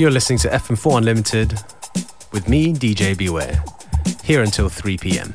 You're listening to FM4 Unlimited with me, DJ Beware, here until 3 p.m.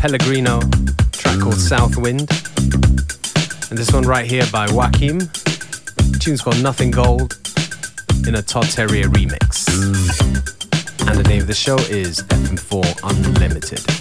Pellegrino, track called South Wind. And this one right here by Joakim, tune's called Nothing Gold in a Todd Terje remix. And the name of the show is FM4 Unlimited.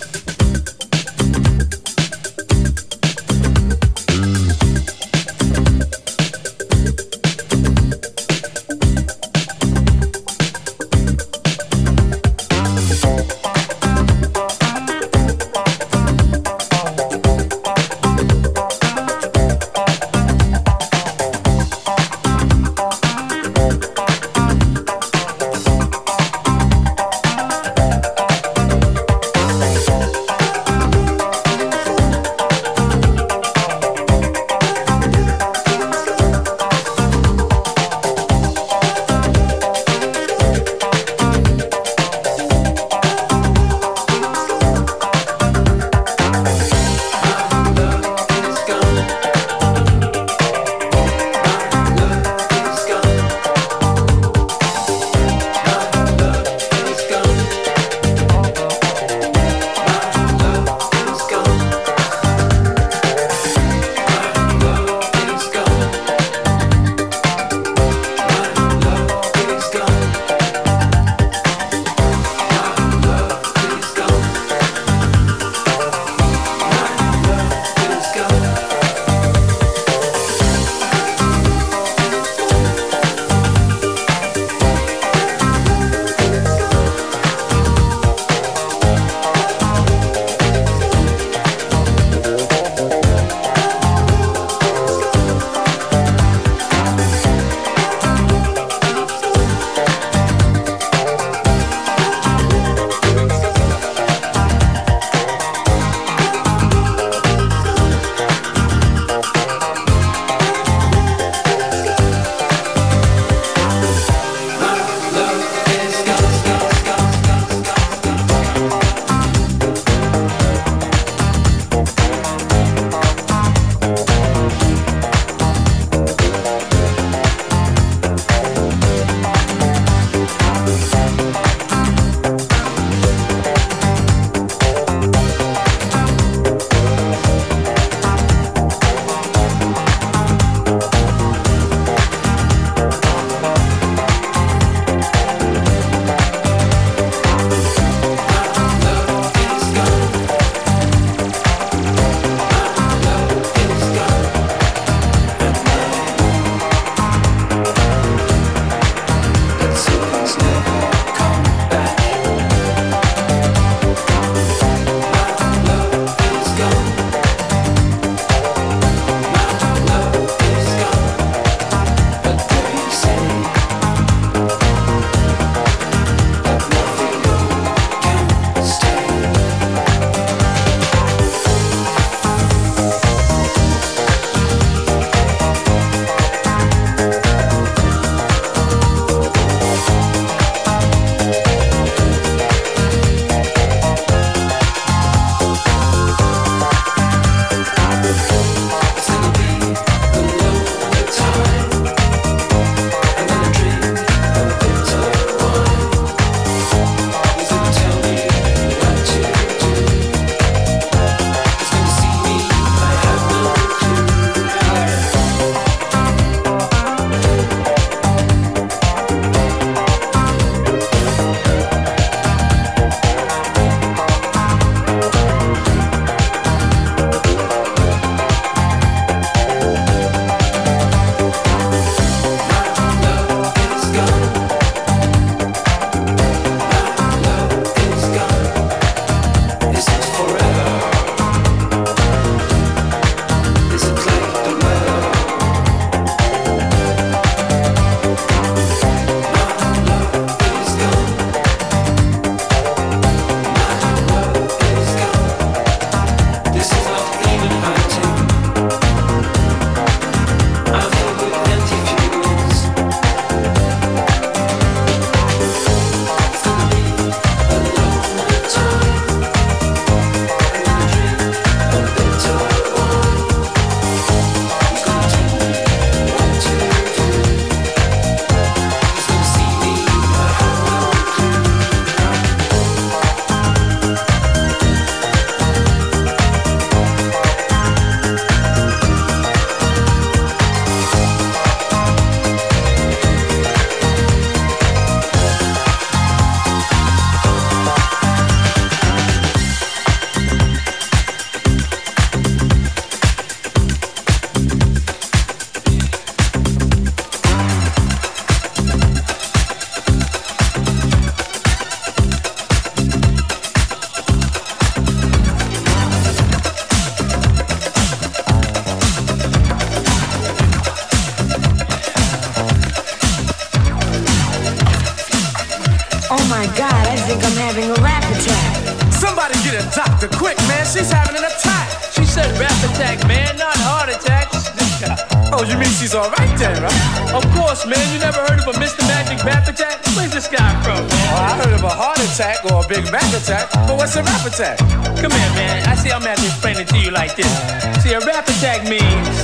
See, a rap attack means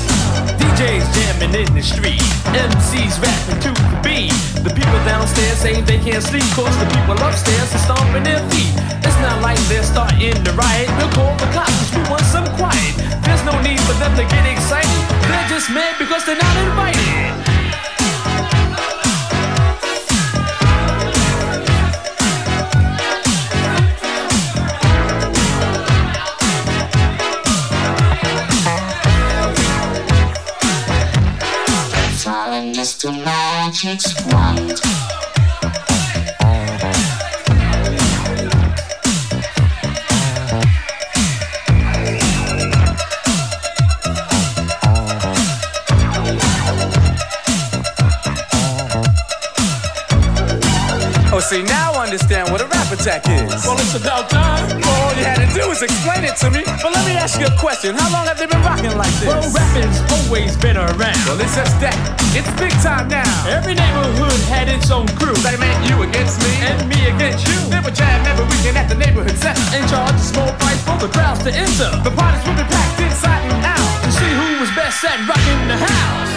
DJs jamming in the street, MCs rapping to the beat. The people downstairs saying they can't sleep, cause the people upstairs are stomping their feet. It's not like they're starting to riot. We'll call the cops, cause we want some quiet. There's no need for them to get excited. They're just mad because they're not invited. Mr. Magic's wand. Oh, see, now I understand what a rap attack is. Well, it's about time. Well, all you had to do was explain it to me. But let me ask you a question. How long have they been rocking like this? Well, rapping's always been around. Well, it's just that. It's big time now. Every neighborhood had its own crew. They meant you against me. And me against you. They would jam every weekend at the neighborhood center. And charge a small price for the crowds to enter. The parties would be packed inside and out. To see who was best at rocking the house.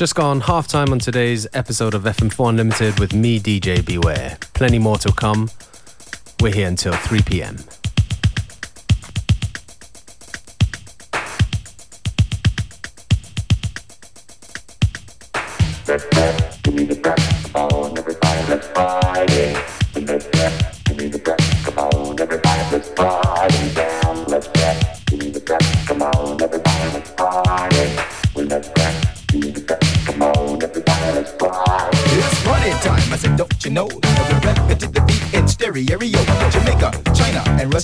Just gone half time on today's episode of FM4 Unlimited with me, DJ Beware. Plenty more to come. We're here until 3 p.m.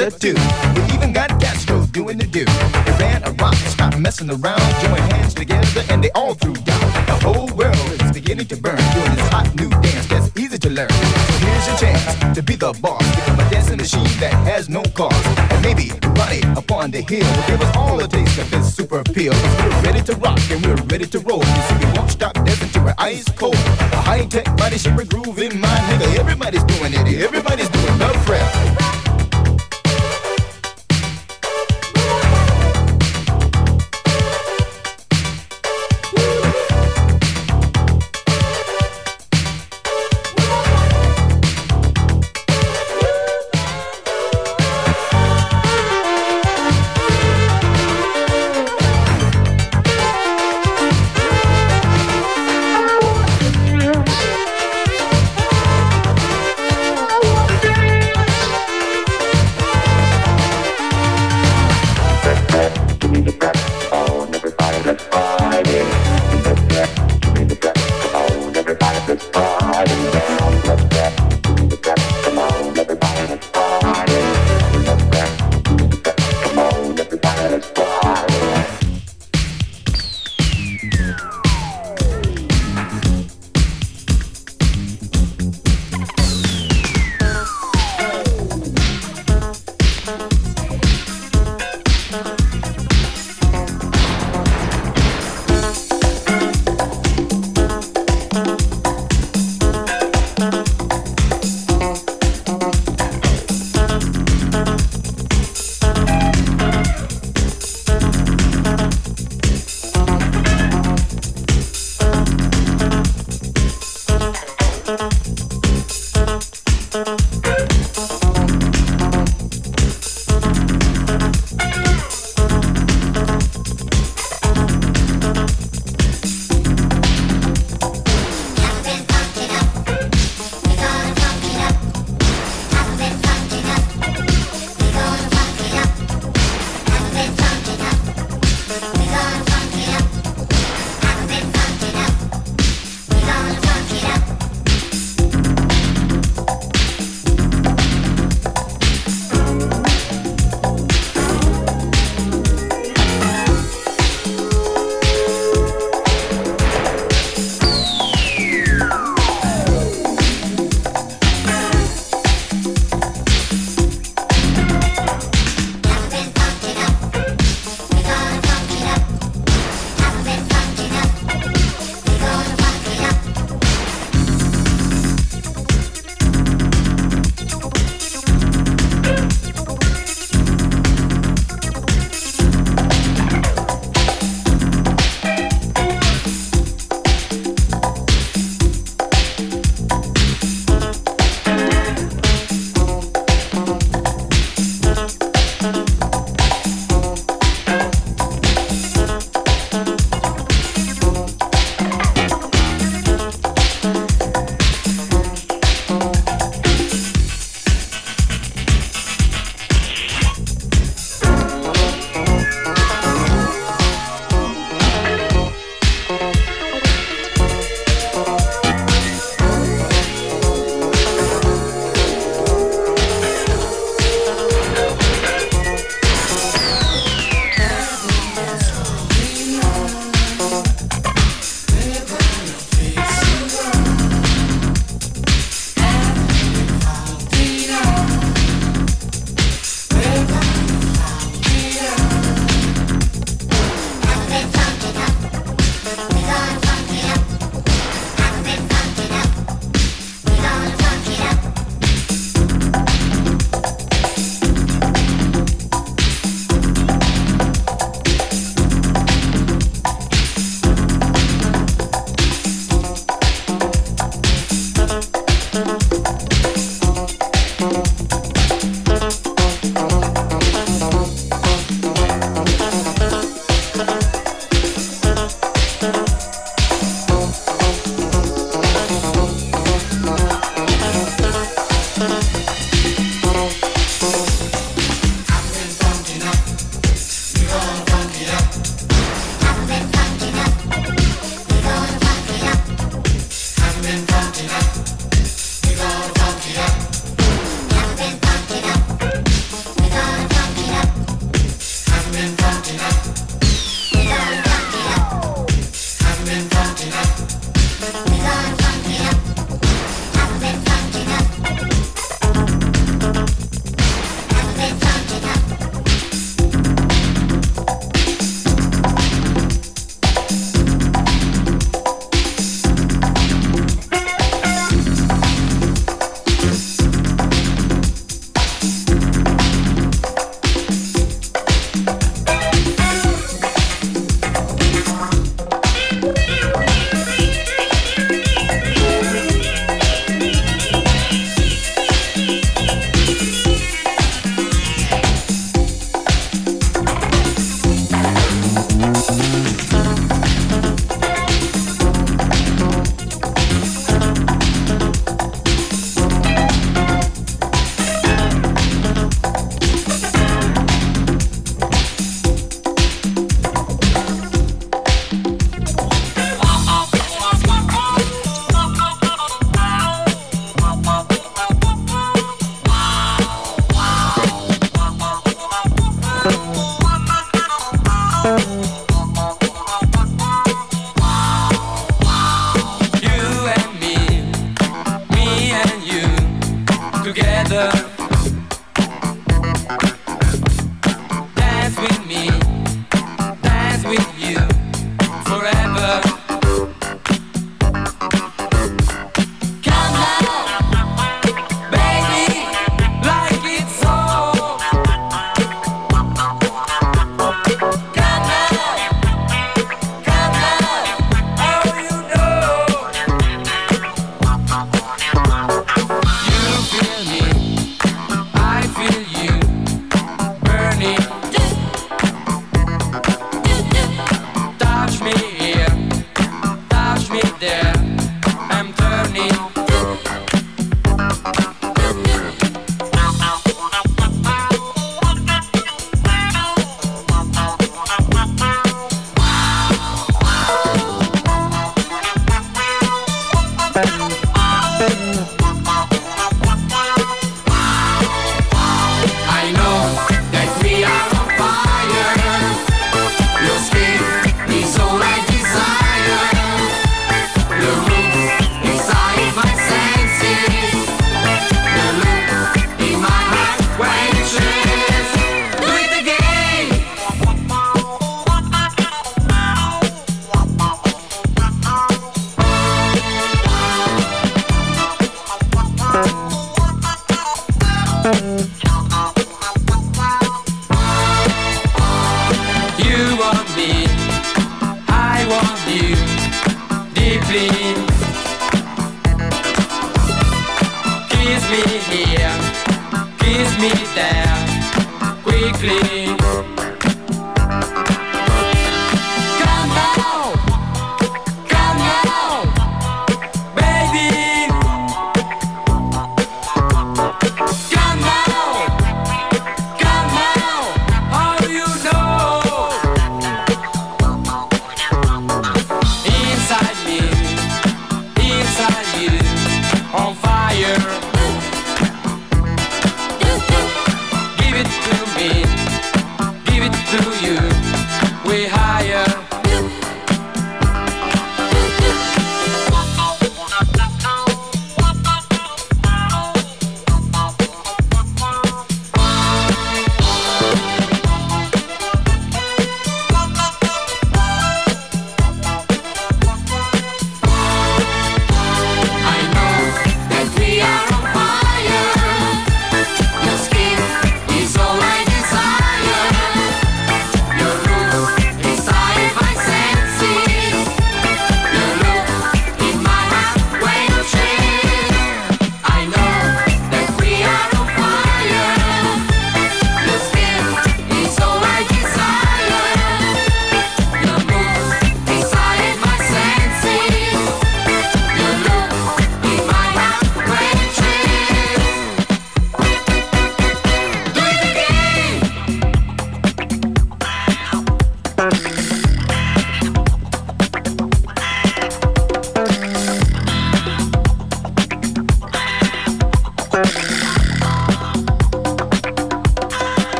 And. We even got Castro doing the do. Iran, Iraq, stop messing around. Join hands together and they all threw down. The whole world is beginning to burn. Doing this hot new dance that's easy to learn. So here's your chance to be the boss. Become a dancing machine that has no cost. And maybe run it upon the hill. will Give us all a taste of this super appeal. We're ready to rock and we're ready to roll. You see, we won't stop dancing to we're ice cold. A high tech body shape groove in my nigga. Everybody's doing it. Everybody's doing the prep. Música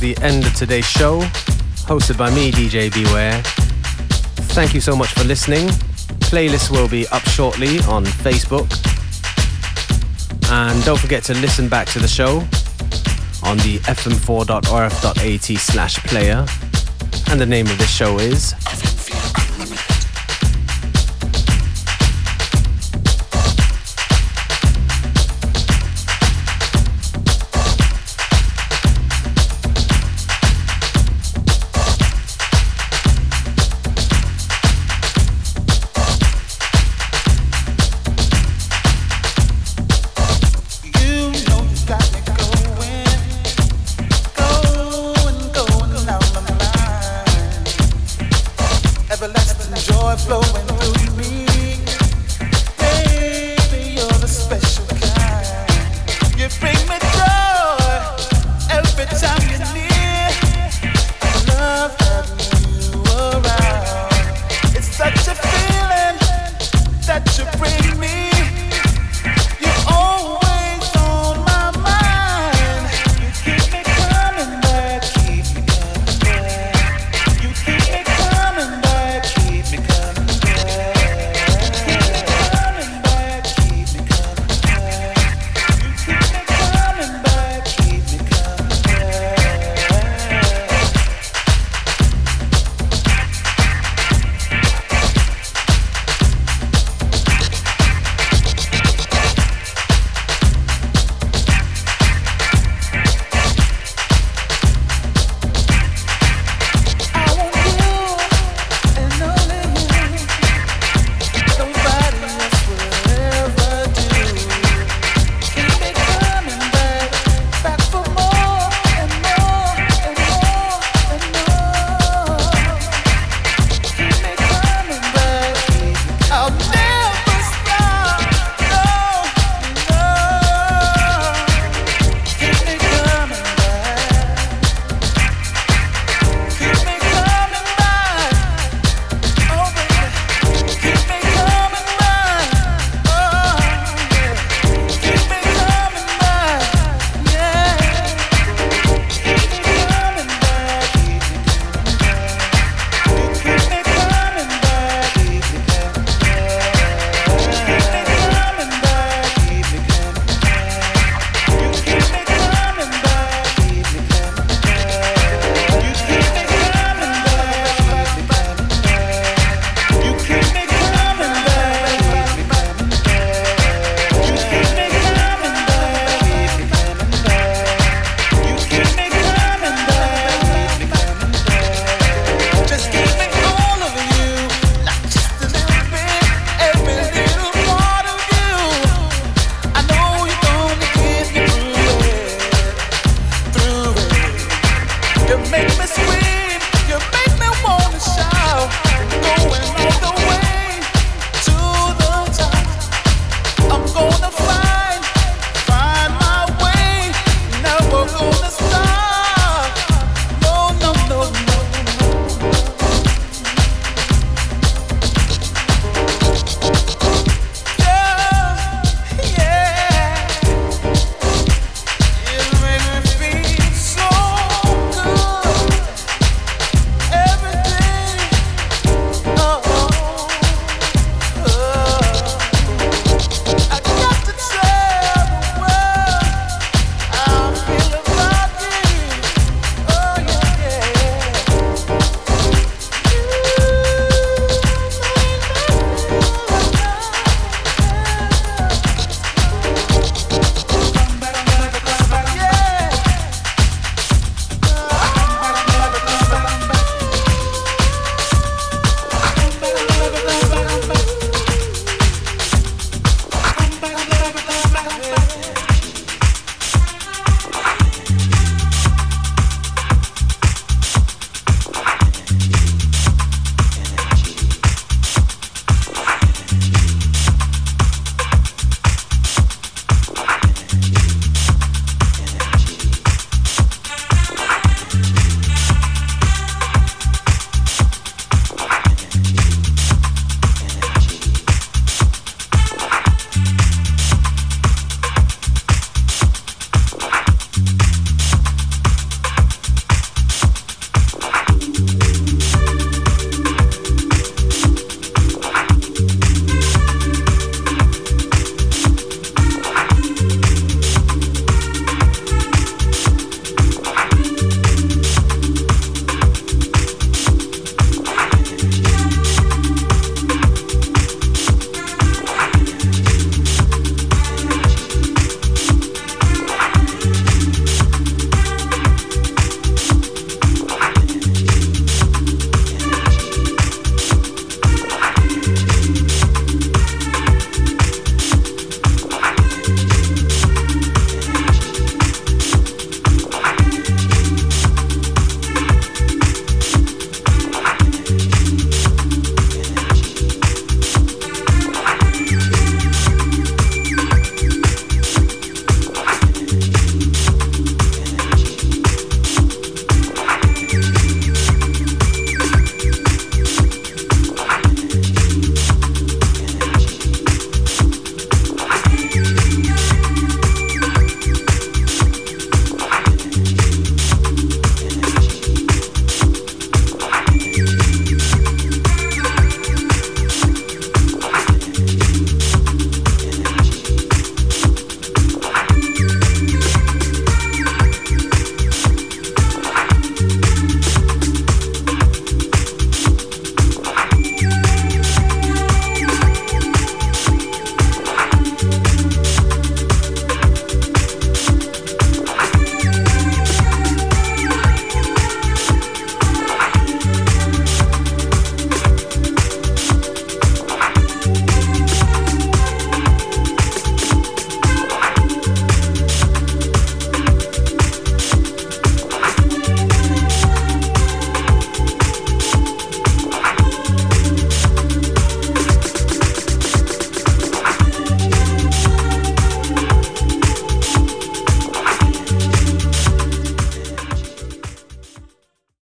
the end of today's show, hosted by me, DJ Beware. Thank you so much for listening. Playlists will be up shortly on Facebook. And don't forget to listen back to the show on the fm4.orf.at slash player. And the name of this show is